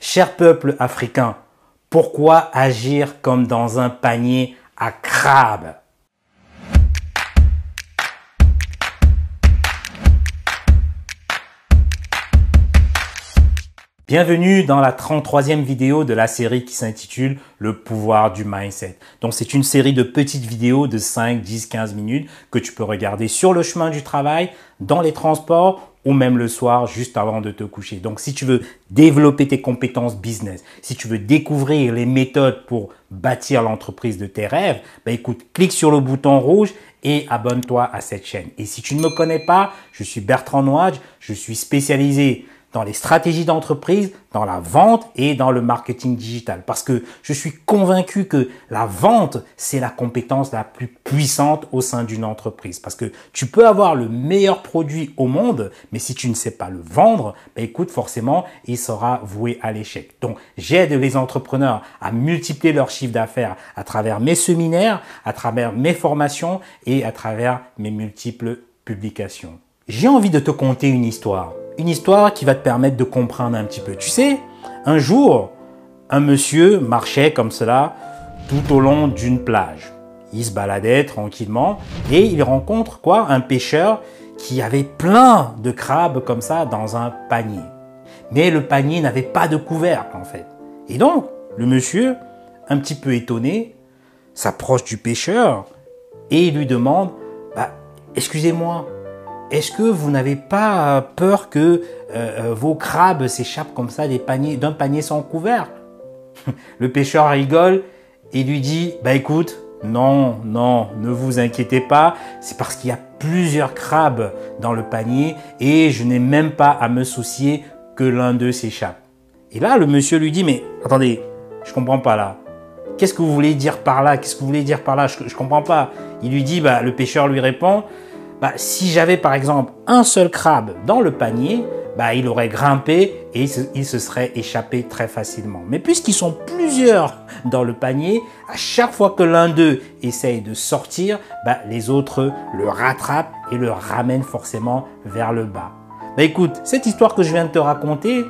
Cher peuple africain, pourquoi agir comme dans un panier à crabes? Bienvenue dans la 33e vidéo de la série qui s'intitule Le pouvoir du mindset. Donc c'est une série de petites vidéos de 5, 10, 15 minutes que tu peux regarder sur le chemin du travail, dans les transports ou même le soir juste avant de te coucher. Donc si tu veux développer tes compétences business, si tu veux découvrir les méthodes pour bâtir l'entreprise de tes rêves, ben écoute, clique sur le bouton rouge et abonne-toi à cette chaîne. Et si tu ne me connais pas, je suis Bertrand Noage, je suis spécialisé dans les stratégies d'entreprise, dans la vente et dans le marketing digital. Parce que je suis convaincu que la vente, c'est la compétence la plus puissante au sein d'une entreprise. Parce que tu peux avoir le meilleur produit au monde, mais si tu ne sais pas le vendre, ben écoute, forcément, il sera voué à l'échec. Donc, j'aide les entrepreneurs à multiplier leur chiffre d'affaires à travers mes séminaires, à travers mes formations et à travers mes multiples publications. J'ai envie de te conter une histoire une histoire qui va te permettre de comprendre un petit peu. Tu sais, un jour, un monsieur marchait comme cela tout au long d'une plage. Il se baladait tranquillement et il rencontre quoi? Un pêcheur qui avait plein de crabes comme ça dans un panier. Mais le panier n'avait pas de couvercle en fait. Et donc, le monsieur, un petit peu étonné, s'approche du pêcheur et lui demande bah, Excusez-moi, est-ce que vous n'avez pas peur que euh, euh, vos crabes s'échappent comme ça d'un panier, sans couvercle Le pêcheur rigole et lui dit, bah écoute, non, non, ne vous inquiétez pas, c'est parce qu'il y a plusieurs crabes dans le panier et je n'ai même pas à me soucier que l'un d'eux s'échappe. Et là, le monsieur lui dit, mais attendez, je comprends pas là. Qu'est-ce que vous voulez dire par là? Qu'est-ce que vous voulez dire par là? Je, ne comprends pas. Il lui dit, bah, le pêcheur lui répond, bah, si j'avais par exemple un seul crabe dans le panier, bah, il aurait grimpé et il se, serait échappé très facilement. Mais puisqu'ils sont plusieurs dans le panier, à chaque fois que l'un d'eux essaye de sortir, bah, les autres le rattrapent et le ramènent forcément vers le bas. Écoute, cette histoire que je viens de te raconter,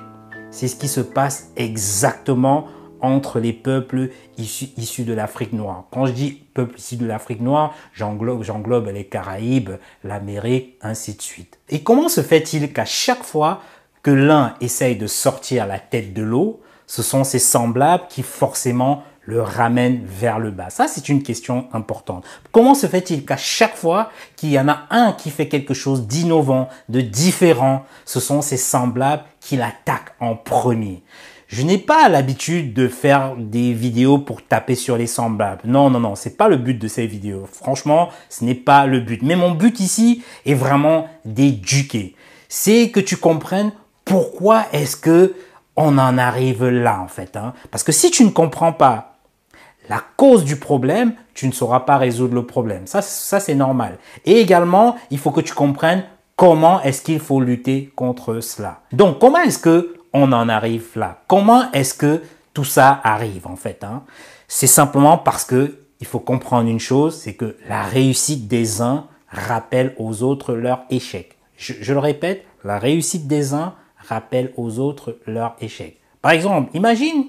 c'est ce qui se passe exactement entre les peuples issus, de l'Afrique noire. Quand je dis peuples issus de l'Afrique noire, j'englobe les Caraïbes, l'Amérique, ainsi de suite. Et comment se fait-il qu'à chaque fois que l'un essaye de sortir la tête de l'eau, ce sont ses semblables qui forcément le ramènent vers le bas? Ça, c'est une question importante. Comment se fait-il qu'à chaque fois qu'il y en a un qui fait quelque chose d'innovant, de différent, ce sont ses semblables qui l'attaquent en premier? Je n'ai pas l'habitude de faire des vidéos pour taper sur les semblables. Non, non, non, c'est pas le but de ces vidéos. Franchement, ce n'est pas le but. Mais mon but ici est vraiment d'éduquer. C'est que tu comprennes pourquoi est-ce que on en arrive là en fait. Hein. Parce que si tu ne comprends pas la cause du problème, tu ne sauras pas résoudre le problème. Ça, ça c'est normal. Et également, il faut que tu comprennes comment est-ce qu'il faut lutter contre cela. Donc, comment est-ce que on en arrive là Comment est-ce que tout ça arrive en fait hein? C'est simplement parce que il faut comprendre une chose, c'est que la réussite des uns rappelle aux autres leur échec. Je, le répète, la réussite des uns rappelle aux autres leur échec. Par exemple, imagine,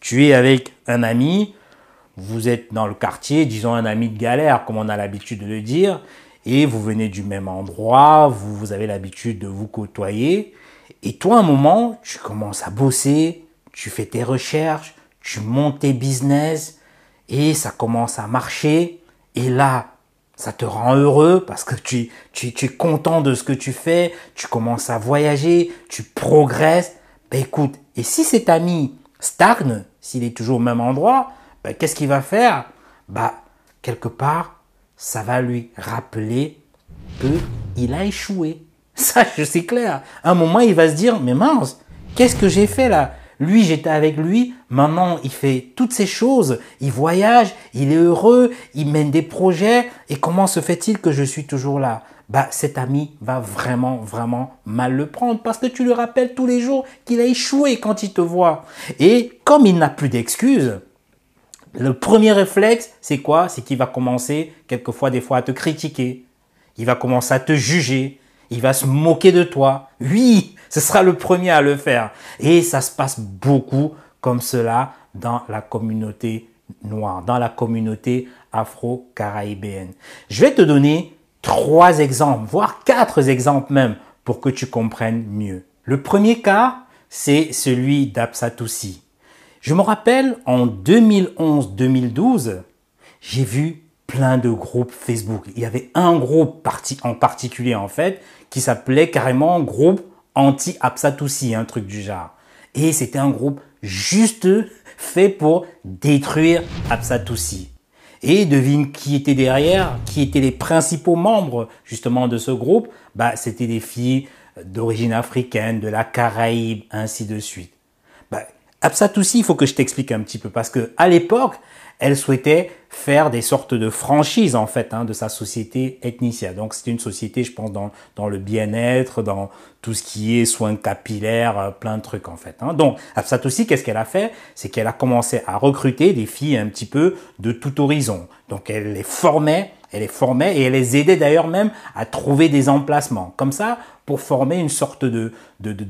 tu es avec un ami, vous êtes dans le quartier, disons un ami de galère, comme on a l'habitude de le dire, et vous venez du même endroit, vous, vous avez l'habitude de vous côtoyer, et toi, un moment, tu commences à bosser, tu fais tes recherches, tu montes tes business et ça commence à marcher. Et là, ça te rend heureux parce que tu es content de ce que tu fais, tu commences à voyager, tu progresses. Ben écoute, et si cet ami stagne, s'il est toujours au même endroit, ben qu'est-ce qu'il va faire? Bah, quelque part, ça va lui rappeler qu'il a échoué. Ça, c'est clair. À un moment, il va se dire, mais mince, qu'est-ce que j'ai fait là? Lui, j'étais avec lui, maintenant, il fait toutes ces choses, il voyage, il est heureux, il mène des projets, et comment se fait-il que je suis toujours là? Bah, cet ami va vraiment, vraiment mal le prendre. Parce que tu le rappelles tous les jours qu'il a échoué quand il te voit. Et comme il n'a plus d'excuses, le premier réflexe, c'est quoi? C'est qu'il va commencer quelquefois, des fois, à te critiquer. Il va commencer à te juger il va se moquer de toi. Oui, ce sera le premier à le faire. Et ça se passe beaucoup comme cela dans la communauté noire, dans la communauté afro-caraïbéenne. Je vais te donner trois exemples, voire quatre exemples même, pour que tu comprennes mieux. Le premier cas, c'est celui d'Absatoussi. Je me rappelle, en 2011-2012, j'ai vu plein de groupes Facebook. Il y avait un groupe en particulier, en fait, qui s'appelait carrément groupe anti-Absatoussi, un truc du genre. Et c'était un groupe juste fait pour détruire Absatoussi. Et devine qui était derrière, qui étaient les principaux membres justement de ce groupe? Bah, c'était des filles d'origine africaine, de la Caraïbe, ainsi de suite. Bah, Absatoussi, il faut que je t'explique un petit peu parce que à l'époque, elle souhaitait faire des sortes de franchises en fait hein, de sa société ethnicia. Donc c'était une société, je pense, dans, dans le bien-être, dans tout ce qui est soins capillaires, euh, plein de trucs en fait. Hein. Donc Absatoussi, qu'est-ce qu'elle a fait? C'est qu'elle a commencé à recruter des filles un petit peu de tout horizon. Donc elle les formait elle les formait et elle les aidait d'ailleurs même à trouver des emplacements. Comme ça, pour former une sorte de,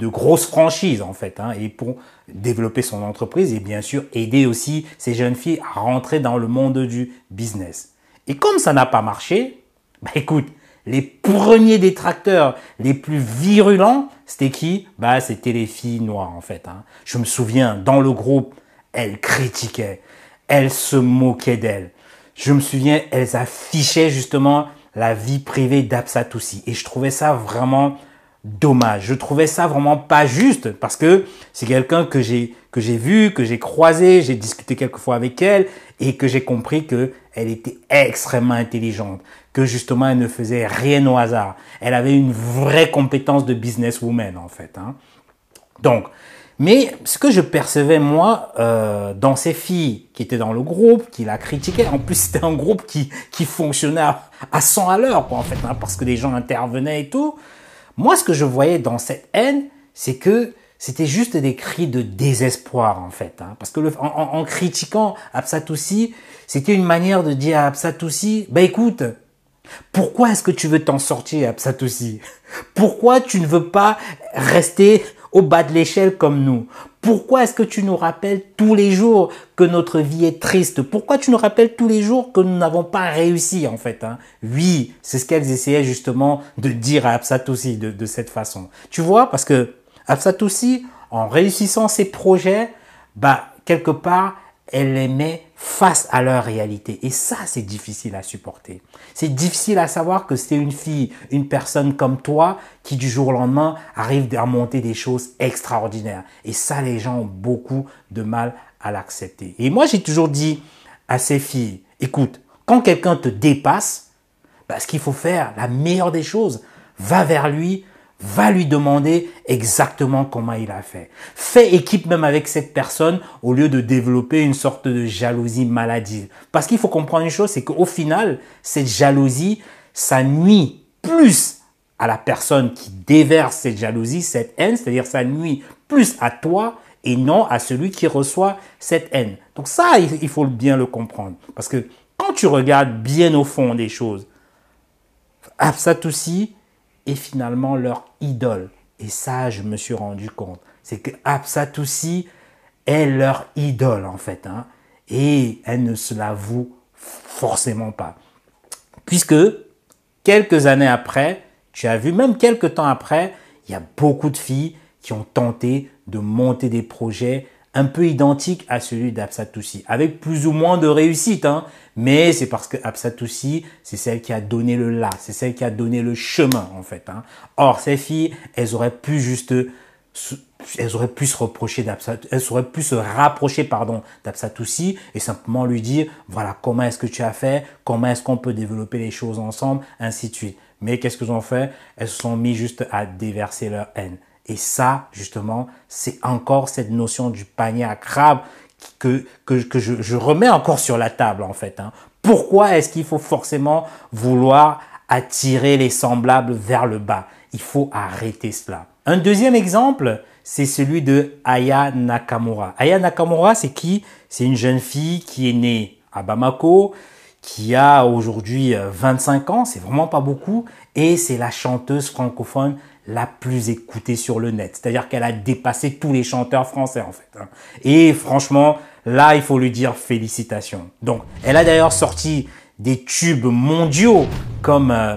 grosse franchise en fait, hein, et pour développer son entreprise et bien sûr aider aussi ces jeunes filles à rentrer dans le monde du business. Et comme ça n'a pas marché, bah écoute, les premiers détracteurs les plus virulents, c'était qui? Bah c'était les filles noires en fait. Hein. Je me souviens, dans le groupe, elles critiquaient, elles se moquaient d'elles je me souviens, elles affichaient justement la vie privée d'Absatoussi. Et je trouvais ça vraiment dommage. Je trouvais ça vraiment pas juste parce que c'est quelqu'un que j'ai que j'ai vu, que j'ai croisé, j'ai discuté quelques fois avec elle et que j'ai compris que elle était extrêmement intelligente, que justement elle ne faisait rien au hasard. Elle avait une vraie compétence de businesswoman en fait. Hein. Donc mais ce que je percevais moi euh, dans ces filles qui étaient dans le groupe, qui la critiquaient, en plus c'était un groupe qui, qui fonctionnait à, 100 à l'heure, quoi, en fait, hein, parce que les gens intervenaient et tout. Moi, ce que je voyais dans cette haine, c'est que c'était juste des cris de désespoir, en fait. Hein, parce que en, en, critiquant Absatoussi, c'était une manière de dire à Absatoussi, bah écoute, pourquoi est-ce que tu veux t'en sortir, Absatoussi? Pourquoi tu ne veux pas rester au bas de l'échelle comme nous. Pourquoi est-ce que tu nous rappelles tous les jours que notre vie est triste? Pourquoi tu nous rappelles tous les jours que nous n'avons pas réussi en fait hein? Oui, c'est ce qu'elles essayaient justement de dire à Absatoussi de, de cette façon. Tu vois, parce que Absatoussi, en réussissant ses projets, bah quelque part, elle les met face à leur réalité. Et ça, c'est difficile à supporter. C'est difficile à savoir que c'est une fille, une personne comme toi, qui du jour au lendemain arrive à monter des choses extraordinaires. Et ça, les gens ont beaucoup de mal à l'accepter. Et moi, j'ai toujours dit à ces filles, écoute, quand quelqu'un te dépasse, bah, ce qu'il faut faire, la meilleure des choses, va vers lui, va lui demander exactement comment il a fait. Fais équipe même avec cette personne au lieu de développer une sorte de jalousie maladive. Parce qu'il faut comprendre une chose, c'est qu'au final, cette jalousie, ça nuit plus à la personne qui déverse cette jalousie, cette haine, c'est-à-dire ça nuit plus à toi et non à celui qui reçoit cette haine. Donc ça, il faut bien le comprendre. Parce que quand tu regardes bien au fond des choses, aussi est finalement leur idole. Et ça, je me suis rendu compte. C'est que Absatoussi est leur idole, en fait. Hein. Et elle ne se l'avoue forcément pas. Puisque, quelques années après, tu as vu, même quelques temps après, il y a beaucoup de filles qui ont tenté de monter des projets un peu identiques à celui d'Absatoussi, avec plus ou moins de réussite. Hein mais c'est parce que Absatoussi, c'est celle qui a donné le là, c'est celle qui a donné le chemin en fait. Hein. Or, ces filles, elles auraient pu juste, elles auraient pu se reprocher elles auraient pu se rapprocher pardon d'Absatoussi et simplement lui dire voilà comment est-ce que tu as fait, comment est-ce qu'on peut développer les choses ensemble, ainsi de suite. Mais qu'est-ce qu'elles ont fait? Elles se sont mis juste à déverser leur haine. Et ça, justement, c'est encore cette notion du panier à crabe que, je, remets encore sur la table en fait. Hein. Pourquoi est-ce qu'il faut forcément vouloir attirer les semblables vers le bas? Il faut arrêter cela. Un deuxième exemple, c'est celui de Aya Nakamura. Aya Nakamura, c'est qui? C'est une jeune fille qui est née à Bamako, qui a aujourd'hui 25 ans, c'est vraiment pas beaucoup, et c'est la chanteuse francophone la plus écoutée sur le net. C'est-à-dire qu'elle a dépassé tous les chanteurs français en fait. Hein. Et franchement, là, il faut lui dire félicitations. Donc, elle a d'ailleurs sorti des tubes mondiaux comme euh,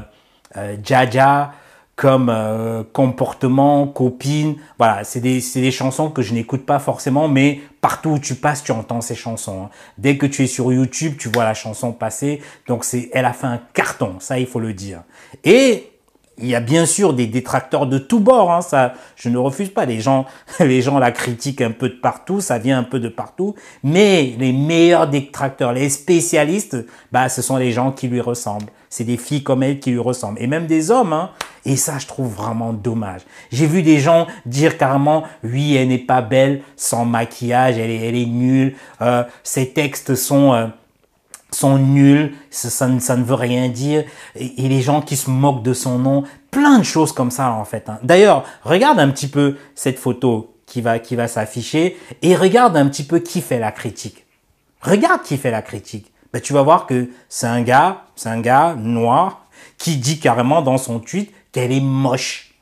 euh, Jaja, comme euh, comportement, copine. Voilà, c'est des, des, chansons que je n'écoute pas forcément, mais partout où tu passes, tu entends ces chansons. Hein. Dès que tu es sur YouTube, tu vois la chanson passer. Donc c'est, elle a fait un carton, ça il faut le dire. Et il y a bien sûr des détracteurs de tous bords, hein, ça, je ne refuse pas. Les gens, les gens la critiquent un peu de partout, ça vient un peu de partout. Mais les meilleurs détracteurs, les spécialistes, bah, ce sont les gens qui lui ressemblent. C'est des filles comme elle qui lui ressemblent, et même des hommes. Hein. Et ça, je trouve vraiment dommage. J'ai vu des gens dire carrément, oui, elle n'est pas belle sans maquillage, elle est, elle est nulle. Euh, ses textes sont euh, sont nuls, ça, ça, ne veut rien dire, et, les gens qui se moquent de son nom, plein de choses comme ça en fait. Hein. D'ailleurs, regarde un petit peu cette photo qui va, qui va s'afficher, et regarde un petit peu qui fait la critique. Regarde qui fait la critique. Ben, tu vas voir que c'est un gars, c'est un gars noir, qui dit carrément dans son tweet qu'elle est moche.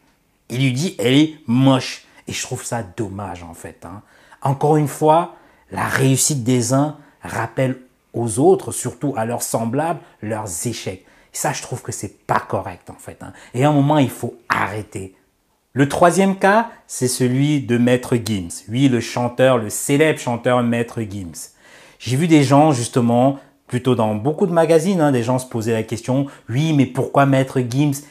Il lui dit, elle est moche. Et je trouve ça dommage en fait. Hein. Encore une fois, la réussite des uns rappelle aux autres, surtout à leurs semblables, leurs échecs. ça, je trouve que c'est pas correct en fait. Hein. Et à un moment, il faut arrêter. Le troisième cas, c'est celui de Maître Gims. Oui, le chanteur, le célèbre chanteur Maître Gims. J'ai vu des gens justement plutôt dans beaucoup de magazines, hein, des gens se posaient la question, oui, mais pourquoi Maître Gims?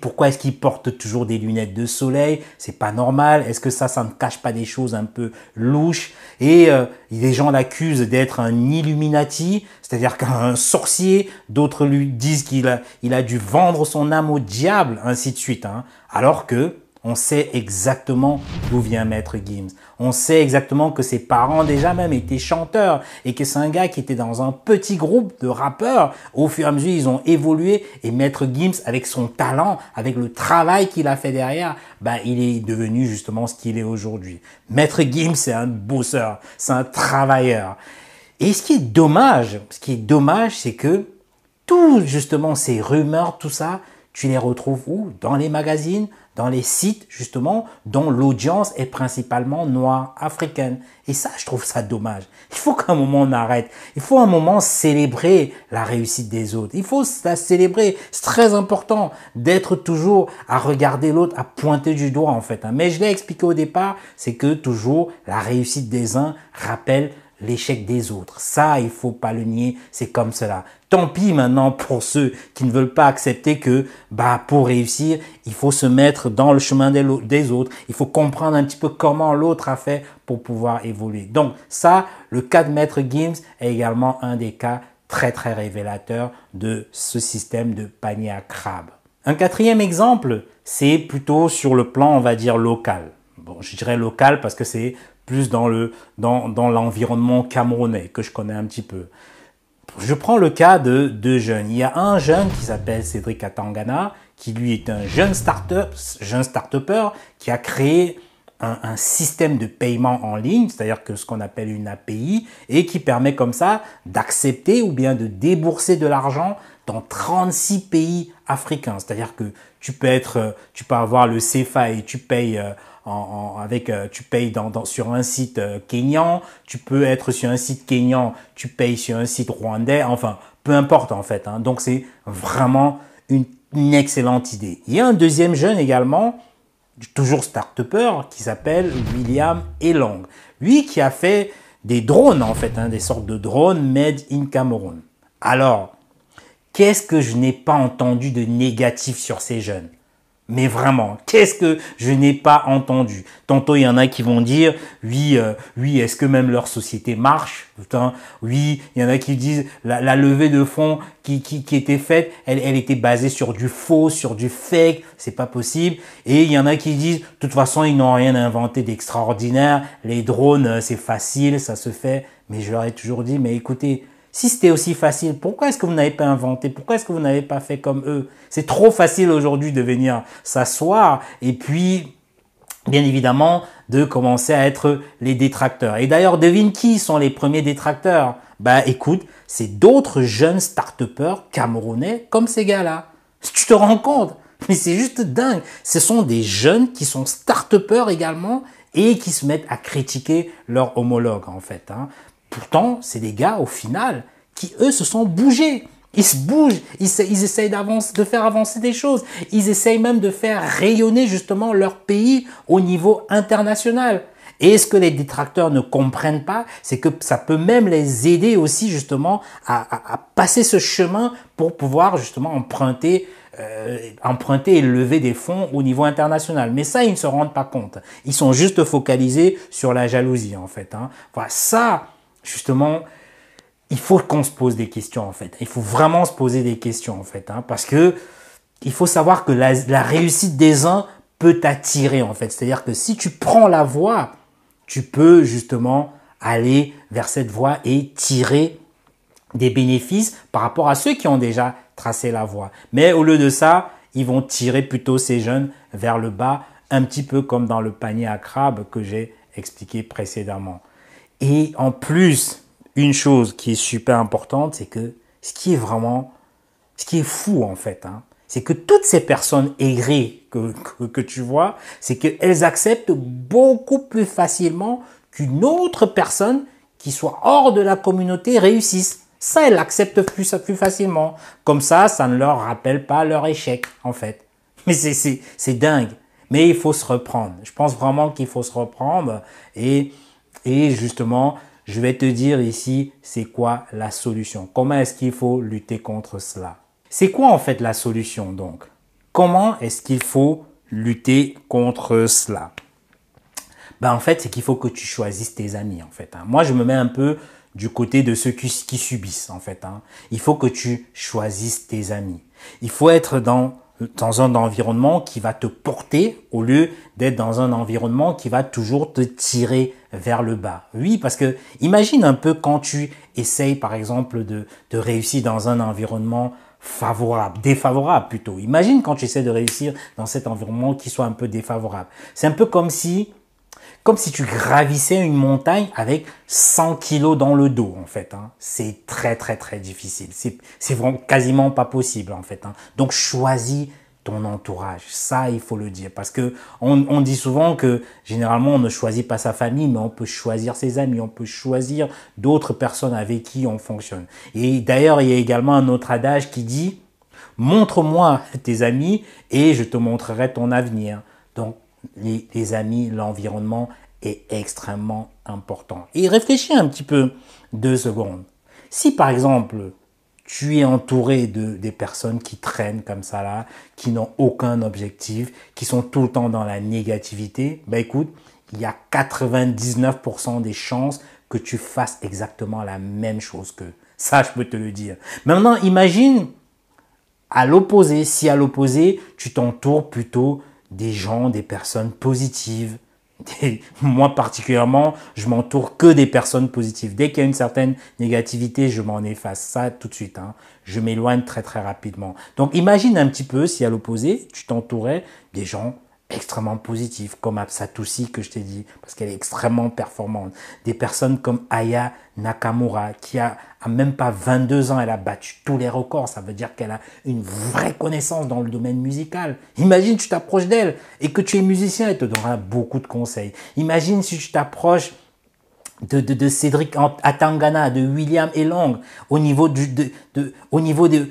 Pourquoi est-ce qu'il porte toujours des lunettes de soleil? C'est pas normal. Est-ce que ça, ça ne cache pas des choses un peu louches? Et euh, des gens l'accusent d'être un Illuminati, c'est-à-dire qu'un sorcier. D'autres lui disent qu'il a, il a dû vendre son âme au diable, ainsi de suite. Hein. Alors que on sait exactement d'où vient Maître Gims. On sait exactement que ses parents déjà même étaient chanteurs et que c'est un gars qui était dans un petit groupe de rappeurs. Au fur et à mesure, ils ont évolué et Maître Gims, avec son talent, avec le travail qu'il a fait derrière, bah, il est devenu justement ce qu'il est aujourd'hui. Maître Gims, c'est un bosseur, c'est un travailleur. Et ce qui est dommage, ce qui est dommage, c'est que tout justement ces rumeurs, tout ça, tu les retrouves où? Dans les magazines, dans les sites justement dont l'audience est principalement noire africaine. Et ça, je trouve ça dommage. Il faut qu'un moment on arrête. Il faut un moment célébrer la réussite des autres. Il faut la célébrer. C'est très important d'être toujours à regarder l'autre, à pointer du doigt en fait. Hein. Mais je l'ai expliqué au départ, c'est que toujours la réussite des uns rappelle l'échec des autres. Ça, il faut pas le nier, c'est comme cela. Tant pis maintenant pour ceux qui ne veulent pas accepter que, bah, pour réussir, il faut se mettre dans le chemin des autres. Il faut comprendre un petit peu comment l'autre a fait pour pouvoir évoluer. Donc, ça, le cas de Maître Gims est également un des cas très, très révélateurs de ce système de panier à crabe. Un quatrième exemple, c'est plutôt sur le plan, on va dire, local. Bon, je dirais local parce que c'est plus dans le dans, dans l'environnement camerounais que je connais un petit peu. Je prends le cas de deux jeunes. Il y a un jeune qui s'appelle Cédric Atangana, qui lui est un jeune start-up, jeune start-upper, qui a créé un, un, système de paiement en ligne, c'est-à-dire que ce qu'on appelle une API, et qui permet comme ça d'accepter ou bien de débourser de l'argent dans 36 pays africains. C'est-à-dire que tu peux être, tu peux avoir le CFA et tu payes euh, avec, euh, tu payes dans, sur un site euh, kényan, tu peux être sur un site kényan, tu payes sur un site rwandais, enfin, peu importe en fait. Hein. Donc c'est vraiment une, excellente idée. Il y a un deuxième jeune également, toujours start-upper, qui s'appelle William Elong. Lui qui a fait des drones en fait, hein, des sortes de drones made in Cameroon. Alors, qu'est-ce que je n'ai pas entendu de négatif sur ces jeunes? Mais vraiment, qu'est-ce que je n'ai pas entendu? Tantôt, il y en a qui vont dire, oui, euh, oui, est-ce que même leur société marche? Putain, Oui, il y en a qui disent, la, levée de fonds qui, qui, qui était faite, elle, elle était basée sur du faux, sur du fake, c'est pas possible. Et il y en a qui disent, de toute façon, ils n'ont rien inventé d'extraordinaire, les drones, euh, c'est facile, ça se fait. Mais je leur ai toujours dit, mais écoutez, si c'était aussi facile, pourquoi est-ce que vous n'avez pas inventé? Pourquoi est-ce que vous n'avez pas fait comme eux? C'est trop facile aujourd'hui de venir s'asseoir et puis bien évidemment, de commencer à être les détracteurs. Et d'ailleurs, devine qui sont les premiers détracteurs? Bah écoute, c'est d'autres jeunes start camerounais comme ces gars-là. Tu te rends compte? Mais c'est juste dingue. Ce sont des jeunes qui sont start également et qui se mettent à critiquer leurs homologues en fait. Hein. Pourtant, c'est des gars au final qui eux se sont bougés. Ils se bougent, ils, ils essayent de faire avancer des choses. Ils essayent même de faire rayonner justement leur pays au niveau international. Et ce que les détracteurs ne comprennent pas, c'est que ça peut même les aider aussi justement à, passer ce chemin pour pouvoir justement emprunter, euh, emprunter et lever des fonds au niveau international. Mais ça, ils ne se rendent pas compte. Ils sont juste focalisés sur la jalousie en fait. Hein. Ça, justement, il faut qu'on se pose des questions en fait. Il faut vraiment se poser des questions en fait, hein, parce que il faut savoir que la, la réussite des uns peut t'attirer en fait. C'est-à-dire que si tu prends la voie, tu peux justement aller vers cette voie et tirer des bénéfices par rapport à ceux qui ont déjà tracé la voie. Mais au lieu de ça, ils vont tirer plutôt ces jeunes vers le bas, un petit peu comme dans le panier à crabe que j'ai expliqué précédemment. Et en plus, une chose qui est super importante, c'est que ce qui est vraiment, ce qui est fou en fait, hein, c'est que toutes ces personnes aigries que, que, tu vois, c'est qu'elles acceptent beaucoup plus facilement qu'une autre personne qui soit hors de la communauté réussisse. Ça, elles l'acceptent plus, plus facilement. Comme ça, ça ne leur rappelle pas leur échec, en fait. Mais c'est dingue. Mais il faut se reprendre. Je pense vraiment qu'il faut se reprendre. Et, et justement, je vais te dire ici, c'est quoi la solution? Comment est-ce qu'il faut lutter contre cela? C'est quoi en fait la solution donc? Comment est-ce qu'il faut lutter contre cela? Ben, En fait, c'est qu'il faut que tu choisisses tes amis en fait. Hein. Moi, je me mets un peu du côté de ceux qui, subissent en fait. Hein. Il faut que tu choisisses tes amis. Il faut être dans dans un environnement qui va te porter au lieu d'être dans un environnement qui va toujours te tirer vers le bas. Oui, parce que imagine un peu quand tu essayes par exemple de, de réussir dans un environnement favorable, défavorable plutôt. Imagine quand tu essaies de réussir dans cet environnement qui soit un peu défavorable. C'est un peu comme si comme si tu gravissais une montagne avec 100 kilos dans le dos, en fait. Hein. C'est très, très, très difficile. C'est vraiment quasiment pas possible, en fait. Hein. Donc, choisis ton entourage. Ça, il faut le dire. Parce que on, dit souvent que généralement, on ne choisit pas sa famille, mais on peut choisir ses amis, on peut choisir d'autres personnes avec qui on fonctionne. Et d'ailleurs, il y a également un autre adage qui dit, montre-moi tes amis et je te montrerai ton avenir. Donc, les, amis, l'environnement est extrêmement important. Et réfléchis un petit peu deux secondes. Si par exemple, tu es entouré de des personnes qui traînent comme ça là, qui n'ont aucun objectif, qui sont tout le temps dans la négativité, ben écoute, il y a 99% des chances que tu fasses exactement la même chose que ça, je peux te le dire. Maintenant, imagine à l'opposé, si à l'opposé, tu t'entoures plutôt des gens, des personnes positives. moi particulièrement, je m'entoure que des personnes positives. Dès qu'il y a une certaine négativité, je m'en efface ça tout de suite. Hein. Je m'éloigne très très rapidement. Donc imagine un petit peu si à l'opposé, tu t'entourais des gens extrêmement positif, comme Absatoussi que je t'ai dit, parce qu'elle est extrêmement performante. Des personnes comme Aya Nakamura, qui a, même pas 22 ans, elle a battu tous les records. Ça veut dire qu'elle a une vraie connaissance dans le domaine musical. Imagine, tu t'approches d'elle et que tu es musicien, elle te donnera beaucoup de conseils. Imagine si tu t'approches de, Cédric Atangana, de William Elong, au niveau au niveau du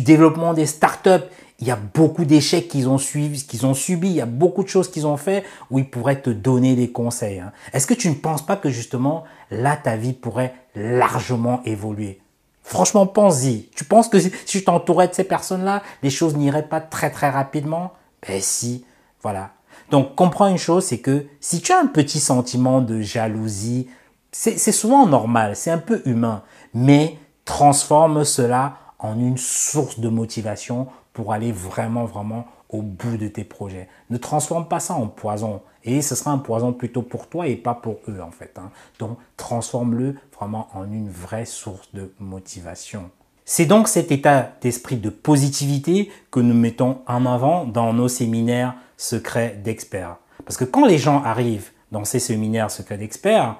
développement des startups il y a beaucoup d'échecs qu'ils ont suivi, qu'ils ont subis, il y a beaucoup de choses qu'ils ont fait où ils pourraient te donner des conseils. Hein. Est-ce que tu ne penses pas que justement là ta vie pourrait largement évoluer? Franchement, pense-y. Tu penses que si, tu t'entourais de ces personnes-là, les choses n'iraient pas très très rapidement? Ben si, voilà. Donc comprends une chose, c'est que si tu as un petit sentiment de jalousie, c'est souvent normal, c'est un peu humain, mais transforme cela en une source de motivation pour aller vraiment, vraiment au bout de tes projets. Ne transforme pas ça en poison. Et ce sera un poison plutôt pour toi et pas pour eux, en fait. Hein. Donc, transforme-le vraiment en une vraie source de motivation. C'est donc cet état d'esprit de positivité que nous mettons en avant dans nos séminaires secrets d'experts. Parce que quand les gens arrivent dans ces séminaires secrets d'experts,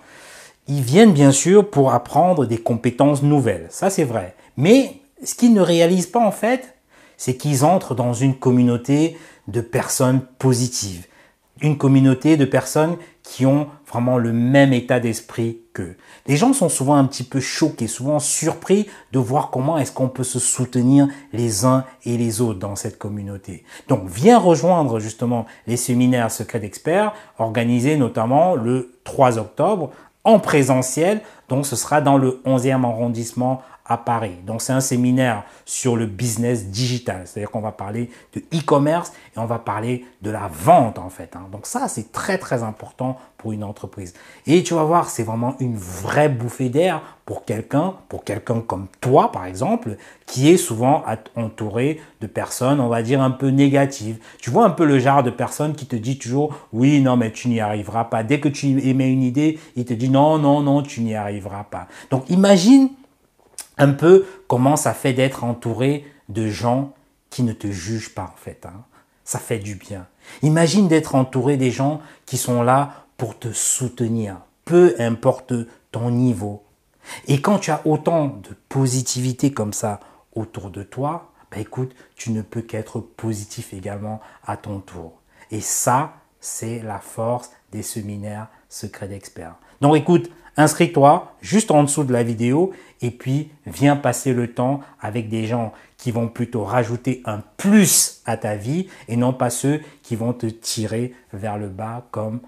ils viennent bien sûr pour apprendre des compétences nouvelles. Ça, c'est vrai. Mais ce qu'ils ne réalisent pas, en fait, c'est qu'ils entrent dans une communauté de personnes positives. Une communauté de personnes qui ont vraiment le même état d'esprit qu'eux. Les gens sont souvent un petit peu choqués, souvent surpris de voir comment est-ce qu'on peut se soutenir les uns et les autres dans cette communauté. Donc viens rejoindre justement les séminaires secrets d'experts organisés notamment le 3 octobre en présentiel. Donc ce sera dans le 11e arrondissement à Paris. Donc c'est un séminaire sur le business digital, c'est-à-dire qu'on va parler de e-commerce et on va parler de la vente en fait. Hein. Donc ça c'est très très important pour une entreprise. Et tu vas voir, c'est vraiment une vraie bouffée d'air pour quelqu'un, pour quelqu'un comme toi par exemple, qui est souvent entouré de personnes, on va dire un peu négatives. Tu vois un peu le genre de personne qui te dit toujours oui non mais tu n'y arriveras pas. Dès que tu émets une idée, il te dit non non non tu n'y arriveras pas. Donc imagine un peu comment ça fait d'être entouré de gens qui ne te jugent pas en fait. Hein. Ça fait du bien. Imagine d'être entouré des gens qui sont là pour te soutenir, peu importe ton niveau. Et quand tu as autant de positivité comme ça autour de toi, bah écoute, tu ne peux qu'être positif également à ton tour. Et ça, c'est la force des séminaires secrets d'experts. Donc écoute, inscris-toi juste en dessous de la vidéo et puis viens passer le temps avec des gens qui vont plutôt rajouter un plus à ta vie et non pas ceux qui vont te tirer vers le bas comme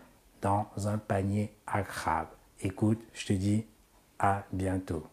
dans un panier à crabe. Écoute, je te dis à bientôt.